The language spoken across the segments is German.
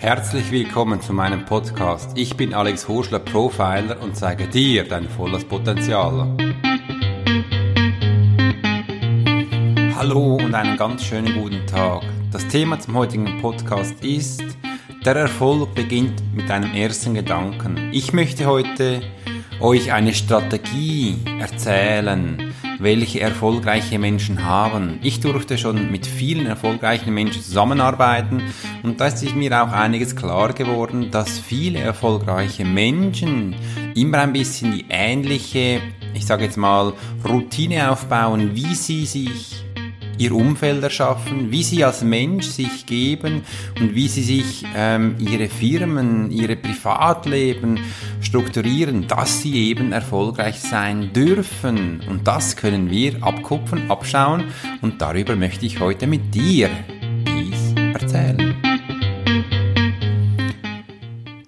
Herzlich willkommen zu meinem Podcast. Ich bin Alex Horschler, Profiler und zeige dir dein volles Potenzial. Hallo und einen ganz schönen guten Tag. Das Thema zum heutigen Podcast ist, der Erfolg beginnt mit deinem ersten Gedanken. Ich möchte heute euch eine Strategie erzählen, welche erfolgreiche Menschen haben. Ich durfte schon mit vielen erfolgreichen Menschen zusammenarbeiten und da ist mir auch einiges klar geworden, dass viele erfolgreiche Menschen immer ein bisschen die ähnliche, ich sage jetzt mal, Routine aufbauen, wie sie sich ihr Umfeld erschaffen, wie sie als Mensch sich geben und wie sie sich ähm, ihre Firmen, ihre Privatleben strukturieren, dass sie eben erfolgreich sein dürfen. Und das können wir abkupfen, abschauen und darüber möchte ich heute mit dir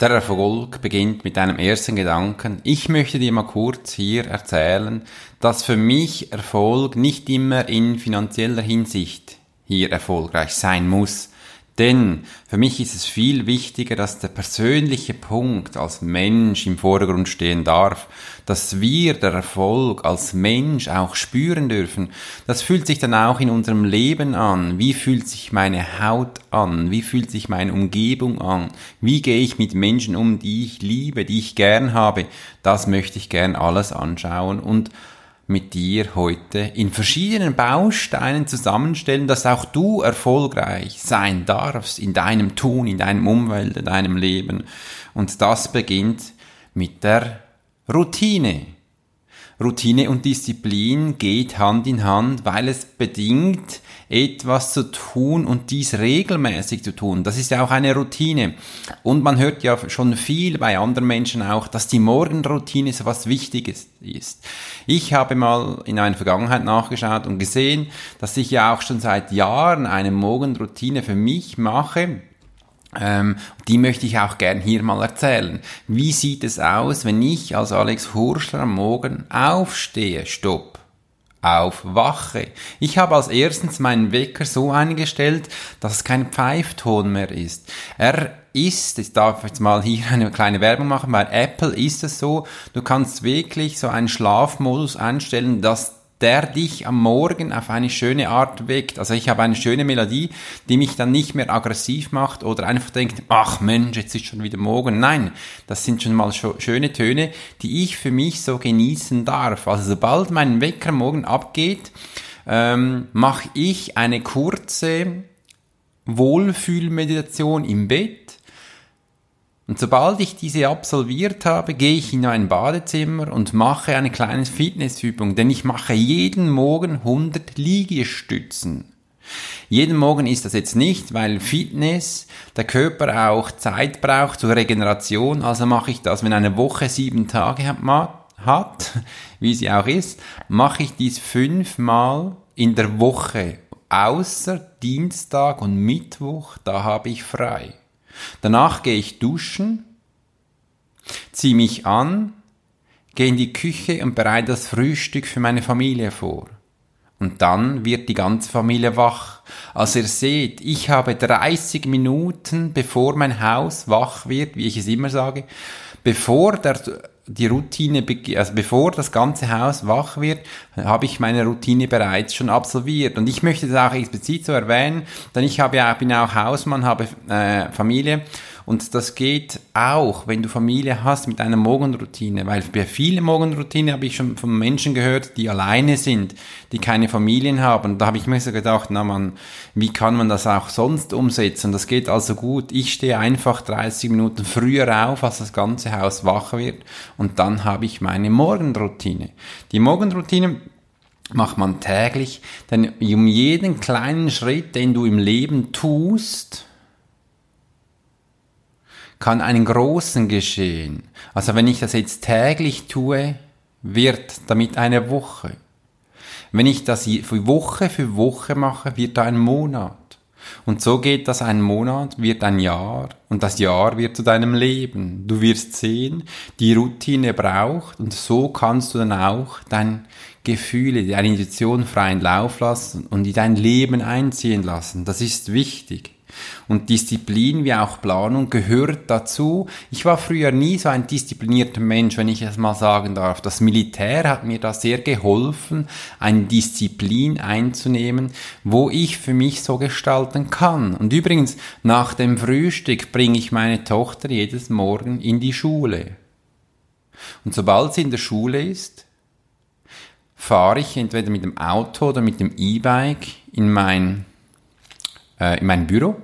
Der Erfolg beginnt mit deinem ersten Gedanken. Ich möchte dir mal kurz hier erzählen, dass für mich Erfolg nicht immer in finanzieller Hinsicht hier erfolgreich sein muss. Denn für mich ist es viel wichtiger, dass der persönliche Punkt als Mensch im Vordergrund stehen darf, dass wir der Erfolg als Mensch auch spüren dürfen. Das fühlt sich dann auch in unserem Leben an. Wie fühlt sich meine Haut an? Wie fühlt sich meine Umgebung an? Wie gehe ich mit Menschen um, die ich liebe, die ich gern habe? Das möchte ich gern alles anschauen und mit dir heute in verschiedenen Bausteinen zusammenstellen, dass auch du erfolgreich sein darfst in deinem Tun, in deinem Umwelt, in deinem Leben. Und das beginnt mit der Routine. Routine und Disziplin geht Hand in Hand, weil es bedingt, etwas zu tun und dies regelmäßig zu tun. Das ist ja auch eine Routine. Und man hört ja schon viel bei anderen Menschen auch, dass die Morgenroutine so was Wichtiges ist. Ich habe mal in einer Vergangenheit nachgeschaut und gesehen, dass ich ja auch schon seit Jahren eine Morgenroutine für mich mache, ähm, die möchte ich auch gern hier mal erzählen. Wie sieht es aus, wenn ich als Alex Hurschler am Morgen aufstehe? Stopp aufwache. Ich habe als erstens meinen Wecker so eingestellt, dass es kein Pfeifton mehr ist. Er ist, ich darf jetzt mal hier eine kleine Werbung machen, bei Apple ist es so, du kannst wirklich so einen Schlafmodus einstellen, dass der dich am Morgen auf eine schöne Art weckt. Also ich habe eine schöne Melodie, die mich dann nicht mehr aggressiv macht oder einfach denkt, ach Mensch, jetzt ist schon wieder morgen. Nein, das sind schon mal schöne Töne, die ich für mich so genießen darf. Also sobald mein Wecker morgen abgeht, ähm, mache ich eine kurze Wohlfühlmeditation im Bett und sobald ich diese absolviert habe, gehe ich in ein Badezimmer und mache eine kleine Fitnessübung, denn ich mache jeden Morgen 100 Liegestützen. Jeden Morgen ist das jetzt nicht, weil Fitness der Körper auch Zeit braucht zur Regeneration, also mache ich das, wenn eine Woche sieben Tage hat, wie sie auch ist, mache ich dies fünfmal in der Woche, außer Dienstag und Mittwoch, da habe ich frei. Danach gehe ich duschen, ziehe mich an, gehe in die Küche und bereite das Frühstück für meine Familie vor. Und dann wird die ganze Familie wach. Also ihr seht, ich habe 30 Minuten, bevor mein Haus wach wird, wie ich es immer sage, bevor der die Routine, also bevor das ganze Haus wach wird, habe ich meine Routine bereits schon absolviert. Und ich möchte das auch explizit so erwähnen, denn ich habe ja, bin auch Hausmann, habe äh, Familie und das geht auch, wenn du Familie hast mit einer Morgenroutine, weil bei vielen Morgenroutine habe ich schon von Menschen gehört, die alleine sind, die keine Familien haben. Da habe ich mir so gedacht, na man, wie kann man das auch sonst umsetzen? Das geht also gut. Ich stehe einfach 30 Minuten früher auf, als das ganze Haus wach wird und dann habe ich meine Morgenroutine. Die Morgenroutine macht man täglich, denn um jeden kleinen Schritt, den du im Leben tust, kann einen großen geschehen. Also wenn ich das jetzt täglich tue, wird damit eine Woche. Wenn ich das Woche für Woche mache, wird da ein Monat. Und so geht das ein Monat, wird ein Jahr und das Jahr wird zu deinem Leben. Du wirst sehen, die Routine braucht und so kannst du dann auch dein Gefühle, deine Intuition freien Lauf lassen und in dein Leben einziehen lassen. Das ist wichtig. Und Disziplin wie auch Planung gehört dazu. Ich war früher nie so ein disziplinierter Mensch, wenn ich es mal sagen darf. Das Militär hat mir da sehr geholfen, eine Disziplin einzunehmen, wo ich für mich so gestalten kann. Und übrigens, nach dem Frühstück bringe ich meine Tochter jedes Morgen in die Schule. Und sobald sie in der Schule ist, fahre ich entweder mit dem Auto oder mit dem E-Bike in mein, äh, in mein Büro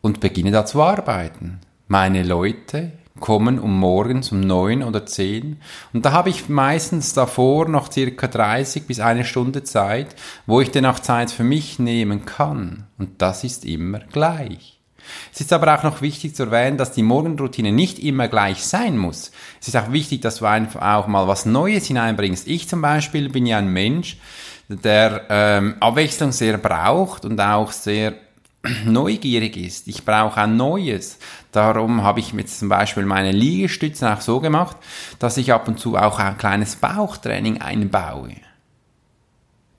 und beginne da zu arbeiten. Meine Leute kommen um morgens um neun oder zehn und da habe ich meistens davor noch circa 30 bis eine Stunde Zeit, wo ich dann auch Zeit für mich nehmen kann und das ist immer gleich. Es ist aber auch noch wichtig zu erwähnen, dass die Morgenroutine nicht immer gleich sein muss. Es ist auch wichtig, dass du einfach auch mal was Neues hineinbringst. Ich zum Beispiel bin ja ein Mensch, der ähm, Abwechslung sehr braucht und auch sehr neugierig ist. Ich brauche ein Neues. Darum habe ich jetzt zum Beispiel meine Liegestützen auch so gemacht, dass ich ab und zu auch ein kleines Bauchtraining einbaue.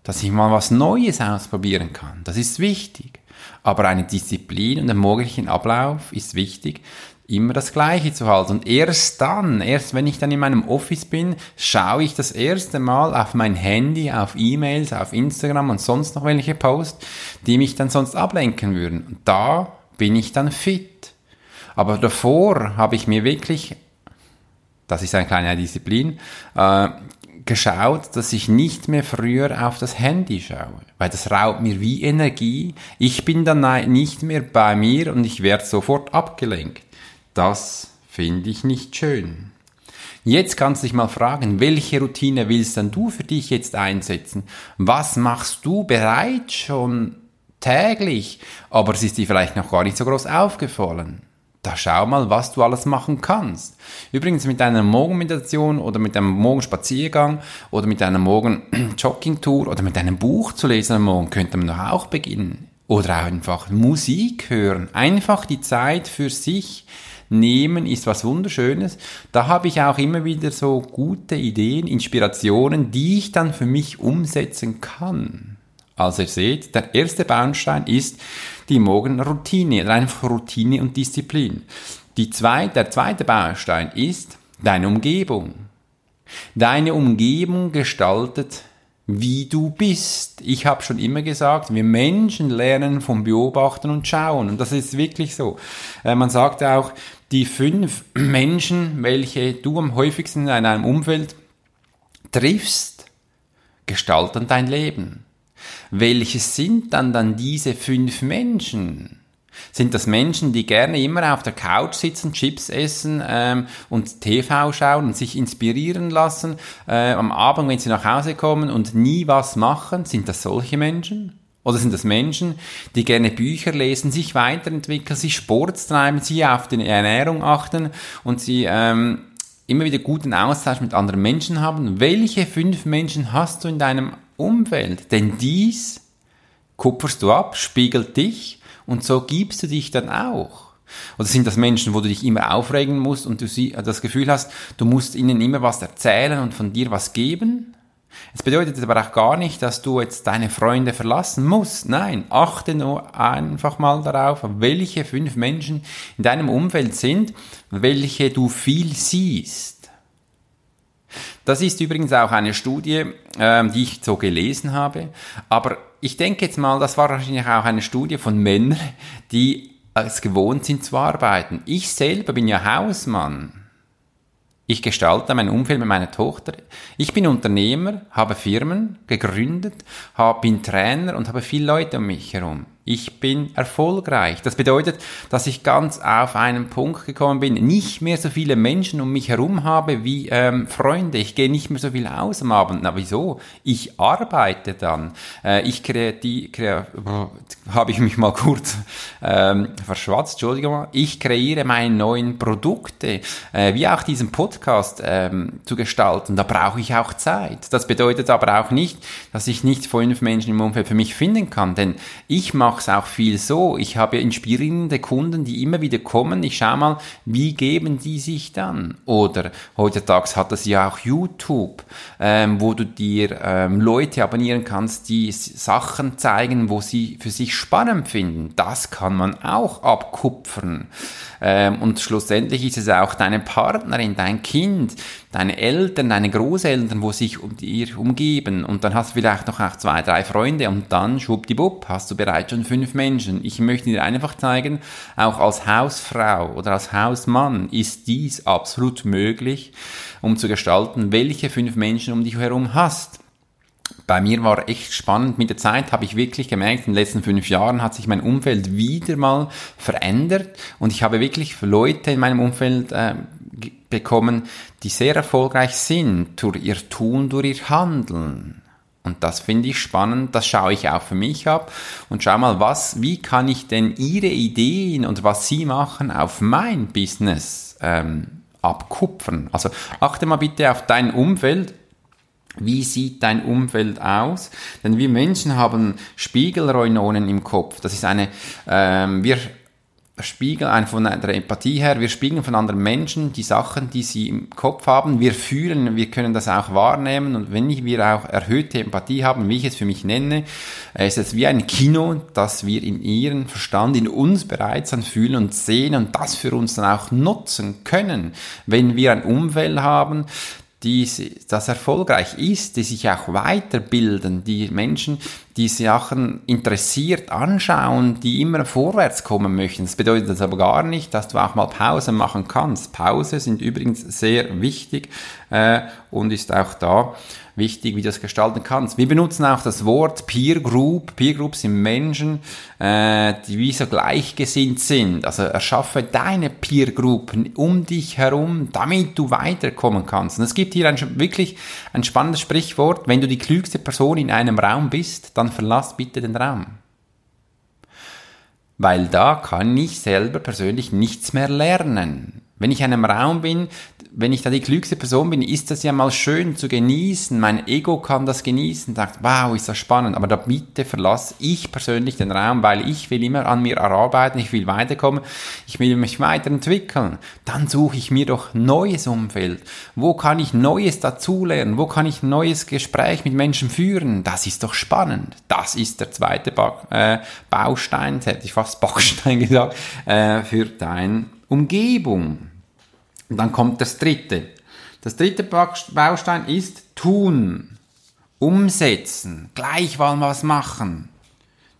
Dass ich mal was Neues ausprobieren kann. Das ist wichtig. Aber eine Disziplin und ein morgendlichen Ablauf ist wichtig, immer das Gleiche zu halten. Und erst dann, erst wenn ich dann in meinem Office bin, schaue ich das erste Mal auf mein Handy, auf E-Mails, auf Instagram und sonst noch welche Posts, die mich dann sonst ablenken würden. Und da bin ich dann fit. Aber davor habe ich mir wirklich, das ist eine kleine Disziplin, äh, geschaut, dass ich nicht mehr früher auf das Handy schaue, weil das raubt mir wie Energie. Ich bin dann nicht mehr bei mir und ich werde sofort abgelenkt. Das finde ich nicht schön. Jetzt kannst du dich mal fragen, welche Routine willst denn du für dich jetzt einsetzen? Was machst du bereits schon täglich, aber es ist dir vielleicht noch gar nicht so groß aufgefallen? Da schau mal, was du alles machen kannst. Übrigens mit einer Morgenmeditation oder mit einem Morgenspaziergang oder mit einer Morgen-Jogging-Tour oder mit einem Buch zu lesen am Morgen könnte man doch auch beginnen. Oder einfach Musik hören. Einfach die Zeit für sich nehmen ist was Wunderschönes. Da habe ich auch immer wieder so gute Ideen, Inspirationen, die ich dann für mich umsetzen kann. Also ihr seht, der erste Baustein ist die Morgenroutine, einfach Routine und Disziplin. Die zweite, der zweite Baustein ist deine Umgebung. Deine Umgebung gestaltet wie du bist. Ich habe schon immer gesagt, wir Menschen lernen vom Beobachten und Schauen. Und das ist wirklich so. Äh, man sagt auch, die fünf Menschen, welche du am häufigsten in einem Umfeld triffst, gestalten dein Leben. Welche sind dann dann diese fünf Menschen? Sind das Menschen, die gerne immer auf der Couch sitzen, Chips essen ähm, und TV schauen und sich inspirieren lassen äh, am Abend, wenn sie nach Hause kommen und nie was machen? Sind das solche Menschen? Oder sind das Menschen, die gerne Bücher lesen, sich weiterentwickeln, sich Sport treiben, sie auf die Ernährung achten und sie ähm, immer wieder guten Austausch mit anderen Menschen haben? Welche fünf Menschen hast du in deinem Umfeld? Denn dies kupferst du ab, spiegelt dich und so gibst du dich dann auch. Oder sind das Menschen, wo du dich immer aufregen musst und du das Gefühl hast, du musst ihnen immer was erzählen und von dir was geben? Es bedeutet aber auch gar nicht, dass du jetzt deine Freunde verlassen musst. Nein, achte nur einfach mal darauf, welche fünf Menschen in deinem Umfeld sind, welche du viel siehst. Das ist übrigens auch eine Studie, ähm, die ich so gelesen habe. Aber ich denke jetzt mal, das war wahrscheinlich auch eine Studie von Männern, die es gewohnt sind zu arbeiten. Ich selber bin ja Hausmann. Ich gestalte mein Umfeld mit meiner Tochter. Ich bin Unternehmer, habe Firmen gegründet, bin Trainer und habe viele Leute um mich herum. Ich bin erfolgreich. Das bedeutet, dass ich ganz auf einen Punkt gekommen bin, nicht mehr so viele Menschen um mich herum habe wie ähm, Freunde. Ich gehe nicht mehr so viel aus am Abend. Na wieso? Ich arbeite dann. Äh, ich kreativ, kre habe ich mich mal kurz ähm, verschwatzt, Entschuldigung. Ich kreiere meine neuen Produkte, äh, wie auch diesen Podcast ähm, zu gestalten. Da brauche ich auch Zeit. Das bedeutet aber auch nicht, dass ich nicht fünf Menschen im Umfeld für mich finden kann, denn ich mache mache es auch viel so. Ich habe inspirierende Kunden, die immer wieder kommen. Ich schaue mal, wie geben die sich dann? Oder heutzutage hat es ja auch YouTube, ähm, wo du dir ähm, Leute abonnieren kannst, die Sachen zeigen, wo sie für sich spannend finden. Das kann man auch abkupfern. Ähm, und schlussendlich ist es auch deine Partnerin, dein Kind, deine Eltern, deine Großeltern, wo sich um dir umgeben. Und dann hast du vielleicht noch auch zwei, drei Freunde und dann schwuppdiwupp hast du bereits schon fünf Menschen. Ich möchte dir einfach zeigen, auch als Hausfrau oder als Hausmann ist dies absolut möglich, um zu gestalten, welche fünf Menschen um dich herum hast bei mir war echt spannend. Mit der Zeit habe ich wirklich gemerkt, in den letzten fünf Jahren hat sich mein Umfeld wieder mal verändert und ich habe wirklich Leute in meinem Umfeld äh, bekommen, die sehr erfolgreich sind durch ihr Tun, durch ihr Handeln. Und das finde ich spannend, das schaue ich auch für mich ab und schau mal, was, wie kann ich denn ihre Ideen und was sie machen auf mein Business ähm, abkupfern. Also achte mal bitte auf dein Umfeld wie sieht dein Umfeld aus? Denn wir Menschen haben Spiegelreunonen im Kopf. Das ist eine, ähm, wir spiegeln ein von der Empathie her, wir spiegeln von anderen Menschen die Sachen, die sie im Kopf haben. Wir fühlen, wir können das auch wahrnehmen und wenn wir auch erhöhte Empathie haben, wie ich es für mich nenne, ist es wie ein Kino, das wir in ihren Verstand, in uns bereits dann fühlen und sehen und das für uns dann auch nutzen können. Wenn wir ein Umfeld haben, die, das erfolgreich ist, die sich auch weiterbilden, die Menschen, die Sachen interessiert anschauen, die immer vorwärts kommen möchten. Das bedeutet das aber gar nicht, dass du auch mal Pause machen kannst. Pause sind übrigens sehr wichtig äh, und ist auch da wichtig, wie du das gestalten kannst. Wir benutzen auch das Wort Peer Group. Peer Group sind Menschen, äh, die wie so gleichgesinnt sind. Also erschaffe deine Peer Group um dich herum, damit du weiterkommen kannst. Und es gibt hier ein, wirklich ein spannendes Sprichwort. Wenn du die klügste Person in einem Raum bist, dann verlass bitte den Raum. Weil da kann ich selber persönlich nichts mehr lernen. Wenn ich in einem Raum bin, wenn ich da die klügste Person bin, ist das ja mal schön zu genießen. Mein Ego kann das genießen, sagt, wow, ist das spannend. Aber da bitte verlasse ich persönlich den Raum, weil ich will immer an mir arbeiten, ich will weiterkommen, ich will mich weiterentwickeln. Dann suche ich mir doch neues Umfeld. Wo kann ich Neues dazulernen? Wo kann ich neues Gespräch mit Menschen führen? Das ist doch spannend. Das ist der zweite ba äh, Baustein, hätte ich fast Backstein gesagt, äh, für dein Umgebung. Und dann kommt das dritte. Das dritte Baustein ist tun, umsetzen, gleich mal was machen.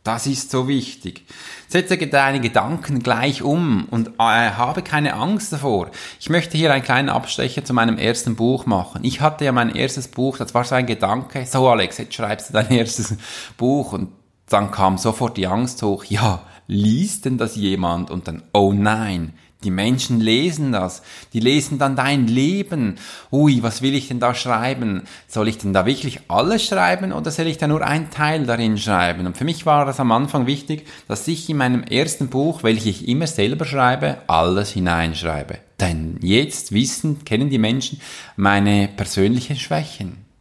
Das ist so wichtig. Setze deine Gedanken gleich um und äh, habe keine Angst davor. Ich möchte hier einen kleinen Abstecher zu meinem ersten Buch machen. Ich hatte ja mein erstes Buch, das war so ein Gedanke, so Alex, jetzt schreibst du dein erstes Buch und dann kam sofort die Angst hoch, ja, liest denn das jemand? Und dann, oh nein, die Menschen lesen das. Die lesen dann dein Leben. Ui, was will ich denn da schreiben? Soll ich denn da wirklich alles schreiben oder soll ich da nur einen Teil darin schreiben? Und für mich war es am Anfang wichtig, dass ich in meinem ersten Buch, welches ich immer selber schreibe, alles hineinschreibe. Denn jetzt wissen, kennen die Menschen meine persönlichen Schwächen.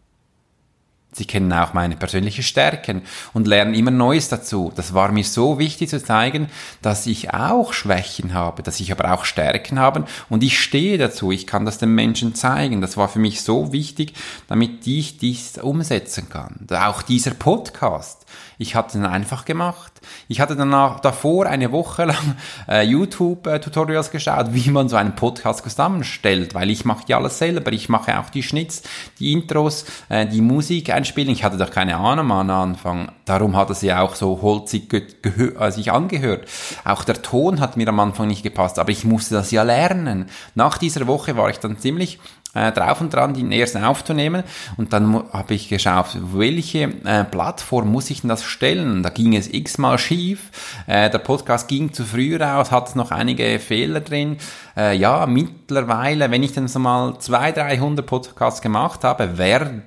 Sie kennen auch meine persönlichen Stärken und lernen immer Neues dazu. Das war mir so wichtig zu zeigen, dass ich auch Schwächen habe, dass ich aber auch Stärken habe und ich stehe dazu. Ich kann das den Menschen zeigen. Das war für mich so wichtig, damit ich dies umsetzen kann. Auch dieser Podcast. Ich hatte ihn einfach gemacht. Ich hatte danach davor eine Woche lang äh, YouTube-Tutorials geschaut, wie man so einen Podcast zusammenstellt, weil ich mache ja alles selber. Ich mache auch die Schnitz, die Intros, äh, die Musik einspielen. Ich hatte doch keine Ahnung am Anfang. Darum hat es ja auch so holzig äh, sich angehört. Auch der Ton hat mir am Anfang nicht gepasst, aber ich musste das ja lernen. Nach dieser Woche war ich dann ziemlich äh, drauf und dran, den ersten aufzunehmen. Und dann habe ich geschaut, welche äh, Plattform muss ich denn das stellen? Da ging es x-mal schief. Äh, der Podcast ging zu früh raus, hat noch einige Fehler drin. Äh, ja, mittlerweile, wenn ich dann so mal 200, 300 Podcasts gemacht habe, wäre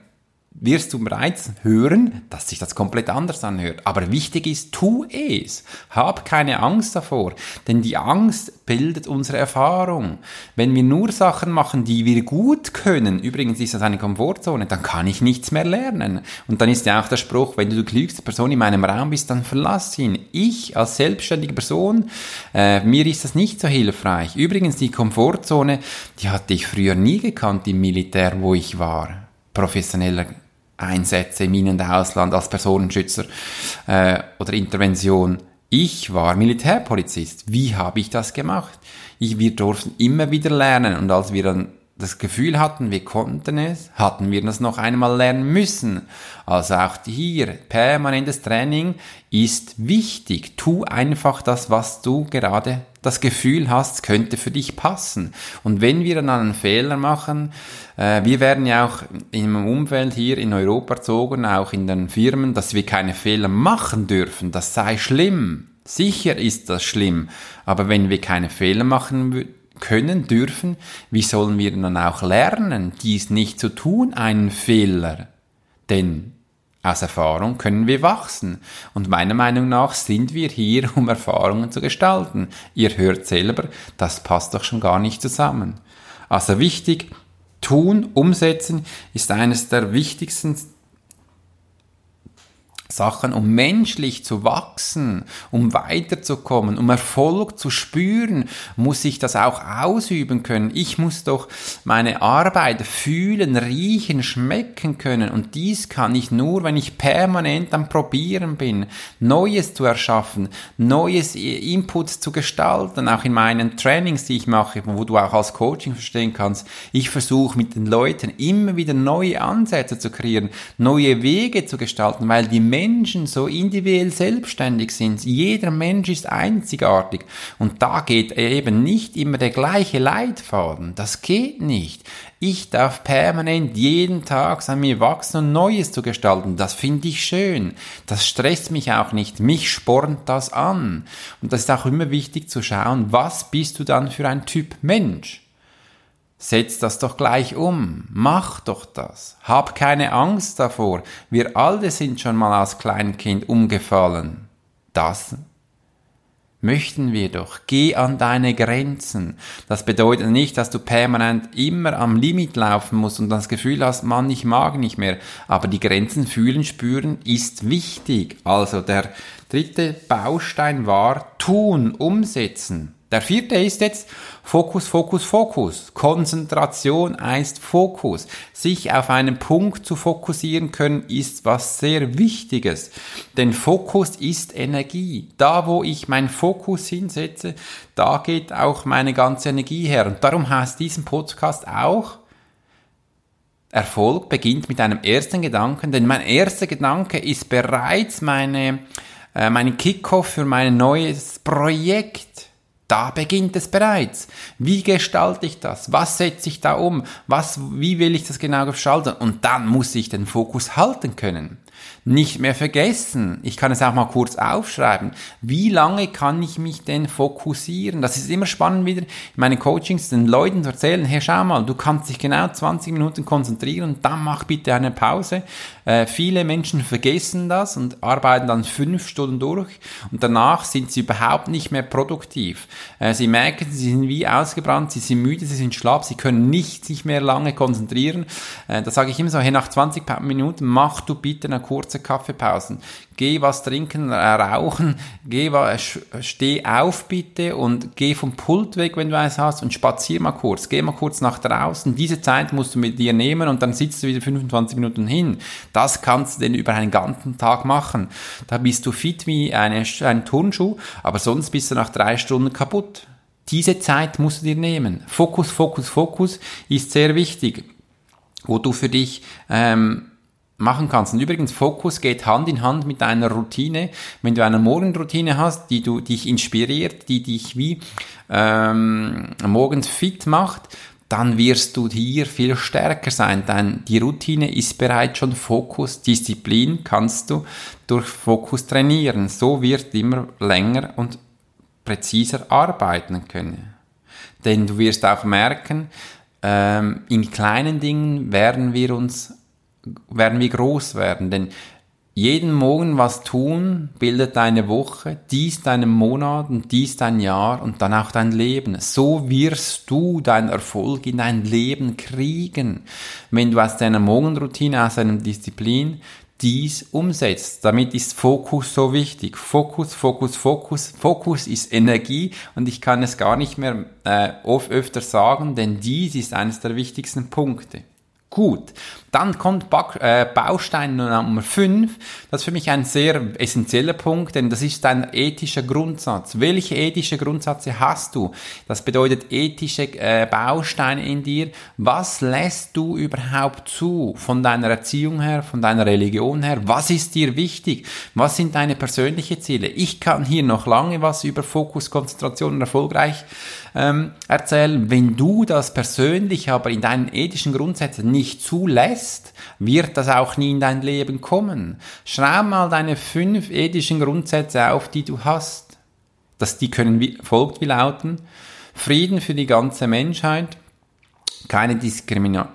wirst du bereits hören, dass sich das komplett anders anhört. Aber wichtig ist, tu es. Hab keine Angst davor, denn die Angst bildet unsere Erfahrung. Wenn wir nur Sachen machen, die wir gut können, übrigens ist das eine Komfortzone, dann kann ich nichts mehr lernen. Und dann ist ja auch der Spruch, wenn du die klügste Person in meinem Raum bist, dann verlass ihn. Ich als selbstständige Person, äh, mir ist das nicht so hilfreich. Übrigens, die Komfortzone, die hatte ich früher nie gekannt im Militär, wo ich war professioneller Einsätze im In- und Ausland als Personenschützer äh, oder Intervention. Ich war Militärpolizist. Wie habe ich das gemacht? Ich, wir durften immer wieder lernen und als wir dann das Gefühl hatten, wir konnten es, hatten wir das noch einmal lernen müssen. Also auch hier, permanentes Training ist wichtig. Tu einfach das, was du gerade das Gefühl hast, könnte für dich passen. Und wenn wir dann einen Fehler machen, äh, wir werden ja auch im Umfeld hier in Europa erzogen, auch in den Firmen, dass wir keine Fehler machen dürfen. Das sei schlimm. Sicher ist das schlimm. Aber wenn wir keine Fehler machen können, dürfen, wie sollen wir dann auch lernen, dies nicht zu tun, einen Fehler? Denn aus Erfahrung können wir wachsen. Und meiner Meinung nach sind wir hier, um Erfahrungen zu gestalten. Ihr hört selber, das passt doch schon gar nicht zusammen. Also wichtig, tun, umsetzen ist eines der wichtigsten Sachen, um menschlich zu wachsen, um weiterzukommen, um Erfolg zu spüren, muss ich das auch ausüben können. Ich muss doch meine Arbeit fühlen, riechen, schmecken können. Und dies kann ich nur, wenn ich permanent am Probieren bin, Neues zu erschaffen, Neues Input zu gestalten, auch in meinen Trainings, die ich mache, wo du auch als Coaching verstehen kannst. Ich versuche mit den Leuten immer wieder neue Ansätze zu kreieren, neue Wege zu gestalten, weil die Menschen so individuell selbstständig sind. Jeder Mensch ist einzigartig. Und da geht eben nicht immer der gleiche Leitfaden. Das geht nicht. Ich darf permanent jeden Tag an mir wachsen und Neues zu gestalten. Das finde ich schön. Das stresst mich auch nicht. Mich spornt das an. Und das ist auch immer wichtig zu schauen, was bist du dann für ein Typ Mensch? Setz das doch gleich um. Mach doch das. Hab keine Angst davor. Wir alle sind schon mal als Kleinkind umgefallen. Das möchten wir doch. Geh an deine Grenzen. Das bedeutet nicht, dass du permanent immer am Limit laufen musst und das Gefühl hast, Mann, ich mag nicht mehr. Aber die Grenzen fühlen, spüren ist wichtig. Also der dritte Baustein war tun, umsetzen. Der vierte ist jetzt Fokus, Fokus, Fokus. Konzentration heißt Fokus. Sich auf einen Punkt zu fokussieren können ist was sehr Wichtiges. Denn Fokus ist Energie. Da, wo ich meinen Fokus hinsetze, da geht auch meine ganze Energie her. Und darum heißt diesen Podcast auch Erfolg beginnt mit einem ersten Gedanken, denn mein erster Gedanke ist bereits meine, äh, mein Kickoff für mein neues Projekt. Da beginnt es bereits. Wie gestalte ich das? Was setze ich da um? Was, wie will ich das genau gestalten? Und dann muss ich den Fokus halten können nicht mehr vergessen. Ich kann es auch mal kurz aufschreiben. Wie lange kann ich mich denn fokussieren? Das ist immer spannend wieder in meinen Coachings den Leuten zu erzählen, hey schau mal, du kannst dich genau 20 Minuten konzentrieren, dann mach bitte eine Pause. Äh, viele Menschen vergessen das und arbeiten dann fünf Stunden durch und danach sind sie überhaupt nicht mehr produktiv. Äh, sie merken, sie sind wie ausgebrannt, sie sind müde, sie sind schlapp, sie können nicht sich mehr lange konzentrieren. Äh, da sage ich immer so, hey, nach 20 Minuten mach du bitte eine kurze kurze Kaffeepausen. Geh was trinken, äh, rauchen, geh was, steh auf bitte und geh vom Pult weg, wenn du eins hast und spazier mal kurz. Geh mal kurz nach draußen. Diese Zeit musst du mit dir nehmen und dann sitzt du wieder 25 Minuten hin. Das kannst du denn über einen ganzen Tag machen. Da bist du fit wie eine, ein Turnschuh, aber sonst bist du nach drei Stunden kaputt. Diese Zeit musst du dir nehmen. Fokus, Fokus, Fokus ist sehr wichtig, wo du für dich ähm, machen kannst. Und übrigens, Fokus geht Hand in Hand mit einer Routine. Wenn du eine Morgenroutine hast, die du dich inspiriert, die dich wie ähm, morgens fit macht, dann wirst du hier viel stärker sein, denn die Routine ist bereits schon Fokus, Disziplin kannst du durch Fokus trainieren. So wird immer länger und präziser arbeiten können. Denn du wirst auch merken, ähm, in kleinen Dingen werden wir uns werden wir groß werden. Denn jeden Morgen was tun bildet deine Woche, dies deinen Monat und dies dein Jahr und dann auch dein Leben. So wirst du deinen Erfolg in dein Leben kriegen, wenn du aus deiner Morgenroutine, aus deiner Disziplin dies umsetzt. Damit ist Fokus so wichtig. Fokus, Fokus, Fokus. Fokus ist Energie und ich kann es gar nicht mehr äh, öfter sagen, denn dies ist eines der wichtigsten Punkte. Gut, dann kommt äh, Baustein Nummer 5. Das ist für mich ein sehr essentieller Punkt, denn das ist dein ethischer Grundsatz. Welche ethische Grundsätze hast du? Das bedeutet ethische äh, Bausteine in dir. Was lässt du überhaupt zu von deiner Erziehung her, von deiner Religion her? Was ist dir wichtig? Was sind deine persönlichen Ziele? Ich kann hier noch lange was über Fokus, Konzentration und erfolgreich ähm, erzählen. Wenn du das persönlich aber in deinen ethischen Grundsätzen nicht zulässt, wird das auch nie in dein Leben kommen. Schreib mal deine fünf ethischen Grundsätze auf, die du hast. Das, die können wie, folgt wie lauten. Frieden für die ganze Menschheit, keine, Diskrimina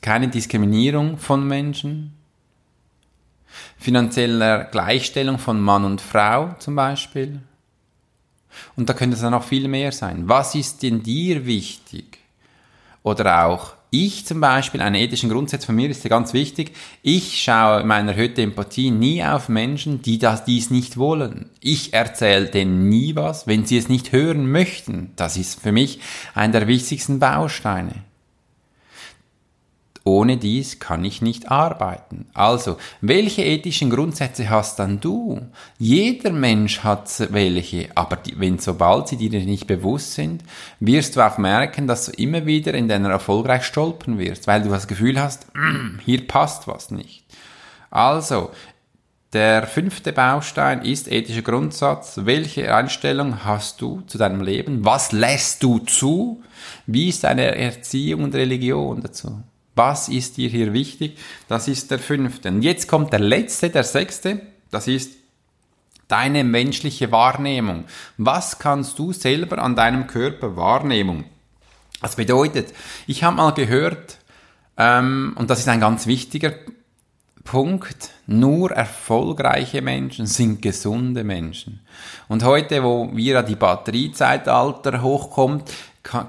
keine Diskriminierung von Menschen, finanzieller Gleichstellung von Mann und Frau zum Beispiel, und da könnte es dann noch viel mehr sein. Was ist denn dir wichtig? Oder auch ich zum Beispiel, einen ethischen Grundsatz von mir ist ja ganz wichtig. Ich schaue in meiner Hütte Empathie nie auf Menschen, die das dies nicht wollen. Ich erzähle denen nie was, wenn sie es nicht hören möchten. Das ist für mich einer der wichtigsten Bausteine. Ohne dies kann ich nicht arbeiten. Also, welche ethischen Grundsätze hast dann du? Jeder Mensch hat welche, aber die, wenn sobald sie dir nicht bewusst sind, wirst du auch merken, dass du immer wieder in deiner Erfolgreich stolpern wirst, weil du das Gefühl hast, mm, hier passt was nicht. Also, der fünfte Baustein ist ethischer Grundsatz. Welche Einstellung hast du zu deinem Leben? Was lässt du zu? Wie ist deine Erziehung und Religion dazu? Was ist dir hier wichtig? Das ist der fünfte. Und jetzt kommt der letzte, der sechste. Das ist deine menschliche Wahrnehmung. Was kannst du selber an deinem Körper wahrnehmen? Das bedeutet, ich habe mal gehört, ähm, und das ist ein ganz wichtiger Punkt, nur erfolgreiche Menschen sind gesunde Menschen. Und heute, wo wieder die Batteriezeitalter hochkommt,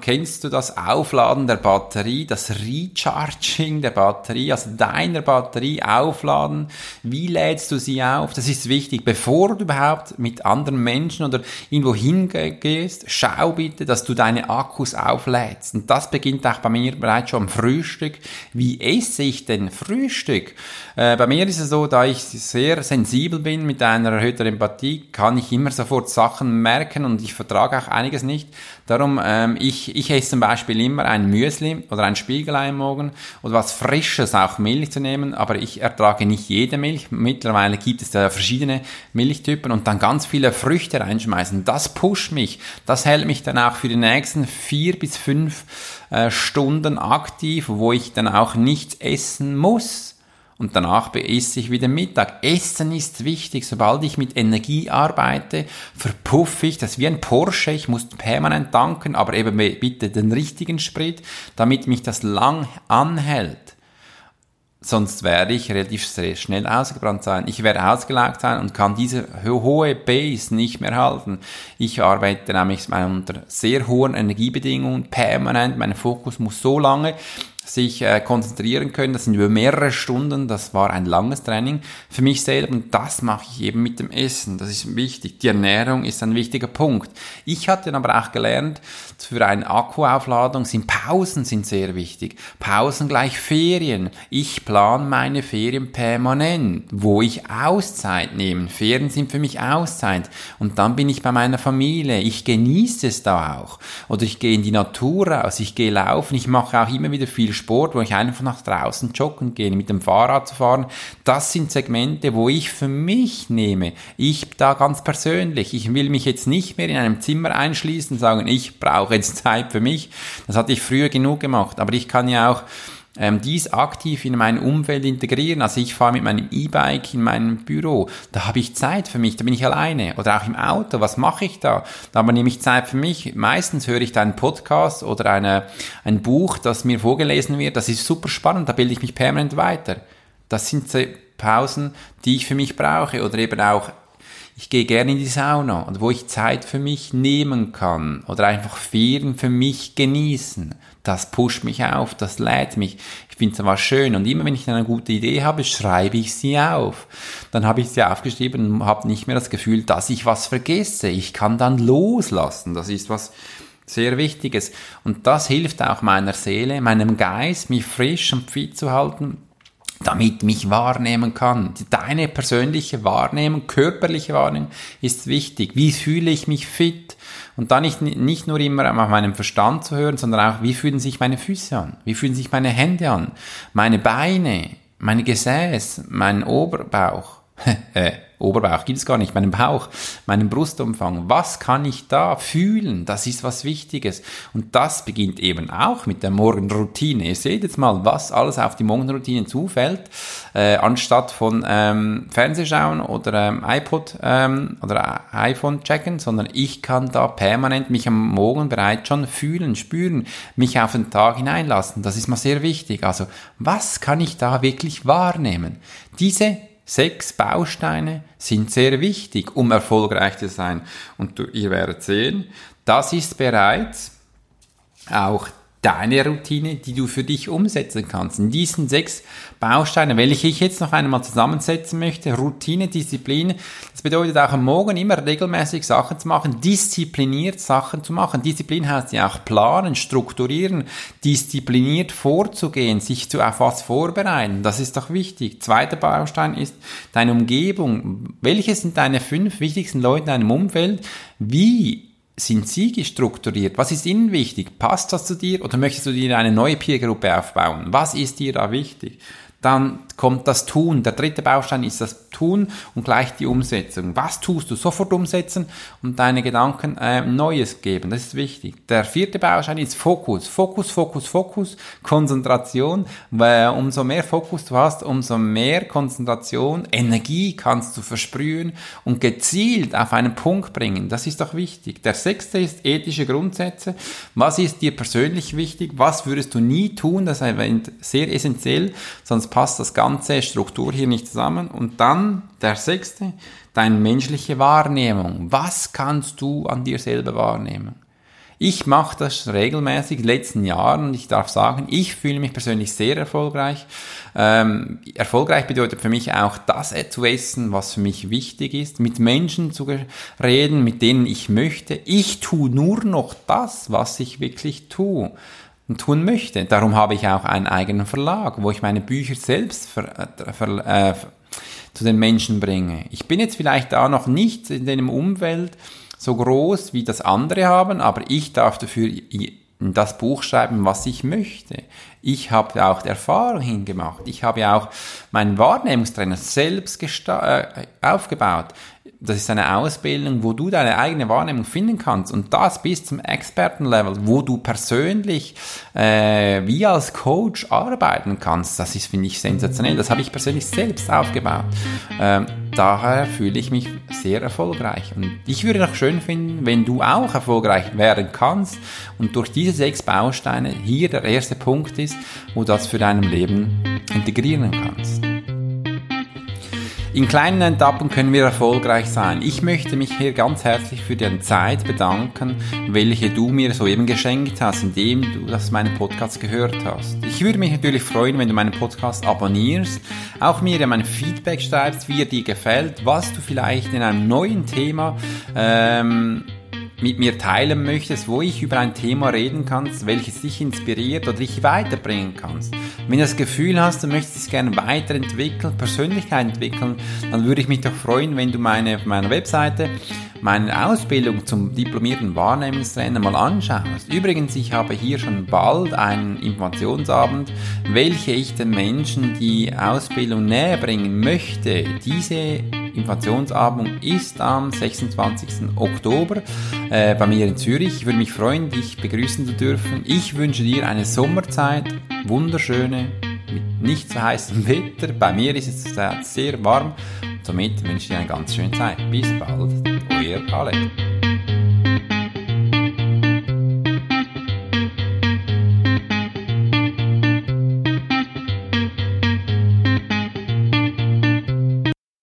kennst du das Aufladen der Batterie, das Recharging der Batterie, also deiner Batterie aufladen? Wie lädst du sie auf? Das ist wichtig. Bevor du überhaupt mit anderen Menschen oder irgendwo hingehst, schau bitte, dass du deine Akkus auflädst. Und das beginnt auch bei mir bereits schon am Frühstück. Wie esse ich denn Frühstück? Äh, bei mir ist es so, da ich sehr sensibel bin mit einer erhöhten Empathie, kann ich immer sofort Sachen merken und ich vertrage auch einiges nicht. Darum, ähm, ich, ich esse zum Beispiel immer ein Müsli oder ein Spiegelei Morgen oder was Frisches, auch Milch zu nehmen, aber ich ertrage nicht jede Milch. Mittlerweile gibt es da verschiedene Milchtypen und dann ganz viele Früchte reinschmeißen. Das pusht mich. Das hält mich dann auch für die nächsten vier bis fünf äh, Stunden aktiv, wo ich dann auch nichts essen muss und danach esse ich wieder Mittag. Essen ist wichtig. Sobald ich mit Energie arbeite, verpuffe ich das wie ein Porsche. Ich muss permanent tanken, aber eben bitte den richtigen Sprit, damit mich das lang anhält. Sonst werde ich relativ schnell ausgebrannt sein. Ich werde ausgelaugt sein und kann diese hohe Base nicht mehr halten. Ich arbeite nämlich unter sehr hohen Energiebedingungen, permanent. Mein Fokus muss so lange sich äh, konzentrieren können. Das sind über mehrere Stunden. Das war ein langes Training für mich selber und das mache ich eben mit dem Essen. Das ist wichtig. Die Ernährung ist ein wichtiger Punkt. Ich hatte aber auch gelernt, für eine Akkuaufladung sind Pausen sind sehr wichtig. Pausen gleich Ferien. Ich plane meine Ferien permanent, wo ich Auszeit nehme. Ferien sind für mich Auszeit. Und dann bin ich bei meiner Familie. Ich genieße es da auch. Oder ich gehe in die Natur raus. Ich gehe laufen. Ich mache auch immer wieder viel Sport, wo ich einfach nach draußen joggen gehe, mit dem Fahrrad zu fahren. Das sind Segmente, wo ich für mich nehme. Ich da ganz persönlich. Ich will mich jetzt nicht mehr in einem Zimmer einschließen und sagen, ich brauche jetzt Zeit für mich. Das hatte ich früher genug gemacht. Aber ich kann ja auch ähm, dies aktiv in mein Umfeld integrieren. Also ich fahre mit meinem E-Bike in meinem Büro, da habe ich Zeit für mich, da bin ich alleine. Oder auch im Auto, was mache ich da? Da nehme ich Zeit für mich. Meistens höre ich da einen Podcast oder eine, ein Buch, das mir vorgelesen wird. Das ist super spannend, da bilde ich mich permanent weiter. Das sind Pausen, die ich für mich brauche oder eben auch ich gehe gerne in die Sauna und wo ich Zeit für mich nehmen kann oder einfach Ferien für mich genießen. Das pusht mich auf, das lädt mich. Ich finde es aber schön und immer wenn ich eine gute Idee habe, schreibe ich sie auf. Dann habe ich sie aufgeschrieben und habe nicht mehr das Gefühl, dass ich was vergesse. Ich kann dann loslassen. Das ist was sehr Wichtiges. Und das hilft auch meiner Seele, meinem Geist, mich frisch und fit zu halten damit mich wahrnehmen kann. Deine persönliche Wahrnehmung, körperliche Wahrnehmung ist wichtig. Wie fühle ich mich fit? Und da nicht, nicht nur immer auf meinen Verstand zu hören, sondern auch, wie fühlen sich meine Füße an? Wie fühlen sich meine Hände an? Meine Beine, meine Gesäß, mein Oberbauch. äh, Oberbauch gibt es gar nicht, meinen Bauch, meinen Brustumfang. Was kann ich da fühlen? Das ist was Wichtiges. Und das beginnt eben auch mit der Morgenroutine. Ihr seht jetzt mal, was alles auf die Morgenroutine zufällt, äh, anstatt von ähm, Fernsehschauen oder ähm, iPod ähm, oder iPhone checken, sondern ich kann da permanent mich am Morgen bereits schon fühlen, spüren, mich auf den Tag hineinlassen. Das ist mal sehr wichtig. Also, was kann ich da wirklich wahrnehmen? Diese Sechs Bausteine sind sehr wichtig, um erfolgreich zu sein. Und ihr werdet sehen, das ist bereits auch deine Routine, die du für dich umsetzen kannst. In diesen sechs Bausteinen, welche ich jetzt noch einmal zusammensetzen möchte, Routine, Disziplin, das bedeutet auch am Morgen immer regelmäßig Sachen zu machen, diszipliniert Sachen zu machen. Disziplin heißt ja auch planen, strukturieren, diszipliniert vorzugehen, sich zu auf was vorbereiten. Das ist doch wichtig. Zweiter Baustein ist deine Umgebung. Welche sind deine fünf wichtigsten Leute in deinem Umfeld? Wie sind Sie strukturiert? Was ist Ihnen wichtig? Passt das zu dir oder möchtest du dir eine neue Peergruppe aufbauen? Was ist dir da wichtig? Dann kommt das Tun. Der dritte Baustein ist das Tun und gleich die Umsetzung. Was tust du? Sofort umsetzen und deine Gedanken äh, Neues geben. Das ist wichtig. Der vierte Baustein ist Fokus. Fokus, Fokus, Fokus, Konzentration. Weil umso mehr Fokus du hast, umso mehr Konzentration, Energie kannst du versprühen und gezielt auf einen Punkt bringen. Das ist doch wichtig. Der sechste ist ethische Grundsätze. Was ist dir persönlich wichtig? Was würdest du nie tun? Das ist sehr essentiell, sonst passt das ganze Struktur hier nicht zusammen. Und dann der sechste, deine menschliche Wahrnehmung. Was kannst du an dir selber wahrnehmen? Ich mache das regelmäßig letzten Jahren und ich darf sagen, ich fühle mich persönlich sehr erfolgreich. Ähm, erfolgreich bedeutet für mich auch das zu essen, was für mich wichtig ist, mit Menschen zu reden, mit denen ich möchte. Ich tue nur noch das, was ich wirklich tue tun möchte. Darum habe ich auch einen eigenen Verlag, wo ich meine Bücher selbst ver, äh, ver, äh, zu den Menschen bringe. Ich bin jetzt vielleicht da noch nicht in dem Umfeld so groß, wie das andere haben, aber ich darf dafür das Buch schreiben, was ich möchte. Ich habe auch Erfahrung hingemacht. Ich habe auch meinen Wahrnehmungstrainer selbst äh, aufgebaut das ist eine Ausbildung, wo du deine eigene Wahrnehmung finden kannst und das bis zum Expertenlevel, wo du persönlich äh, wie als Coach arbeiten kannst. Das ist, finde ich, sensationell. Das habe ich persönlich selbst aufgebaut. Ähm, daher fühle ich mich sehr erfolgreich. Und ich würde auch schön finden, wenn du auch erfolgreich werden kannst und durch diese sechs Bausteine hier der erste Punkt ist, wo du das für dein Leben integrieren kannst. In kleinen Etappen können wir erfolgreich sein. Ich möchte mich hier ganz herzlich für deine Zeit bedanken, welche du mir soeben geschenkt hast, indem du das meinen Podcast gehört hast. Ich würde mich natürlich freuen, wenn du meinen Podcast abonnierst, auch mir mein Feedback schreibst, wie er dir gefällt, was du vielleicht in einem neuen Thema ähm, mit mir teilen möchtest, wo ich über ein Thema reden kannst, welches dich inspiriert oder dich weiterbringen kannst. Wenn du das Gefühl hast, du möchtest es gerne weiterentwickeln, Persönlichkeit entwickeln, dann würde ich mich doch freuen, wenn du meine, auf meiner Webseite meine Ausbildung zum diplomierten Wahrnehmungstrainer mal anschaust. Übrigens, ich habe hier schon bald einen Informationsabend, welche ich den Menschen die Ausbildung näher bringen möchte. Diese Informationsabend ist am 26. Oktober äh, bei mir in Zürich. Ich würde mich freuen, dich begrüßen zu dürfen. Ich wünsche dir eine Sommerzeit, wunderschöne, mit nicht so heißem Wetter. Bei mir ist es sehr warm. Somit wünsche ich dir eine ganz schöne Zeit. Bis bald, euer Alex.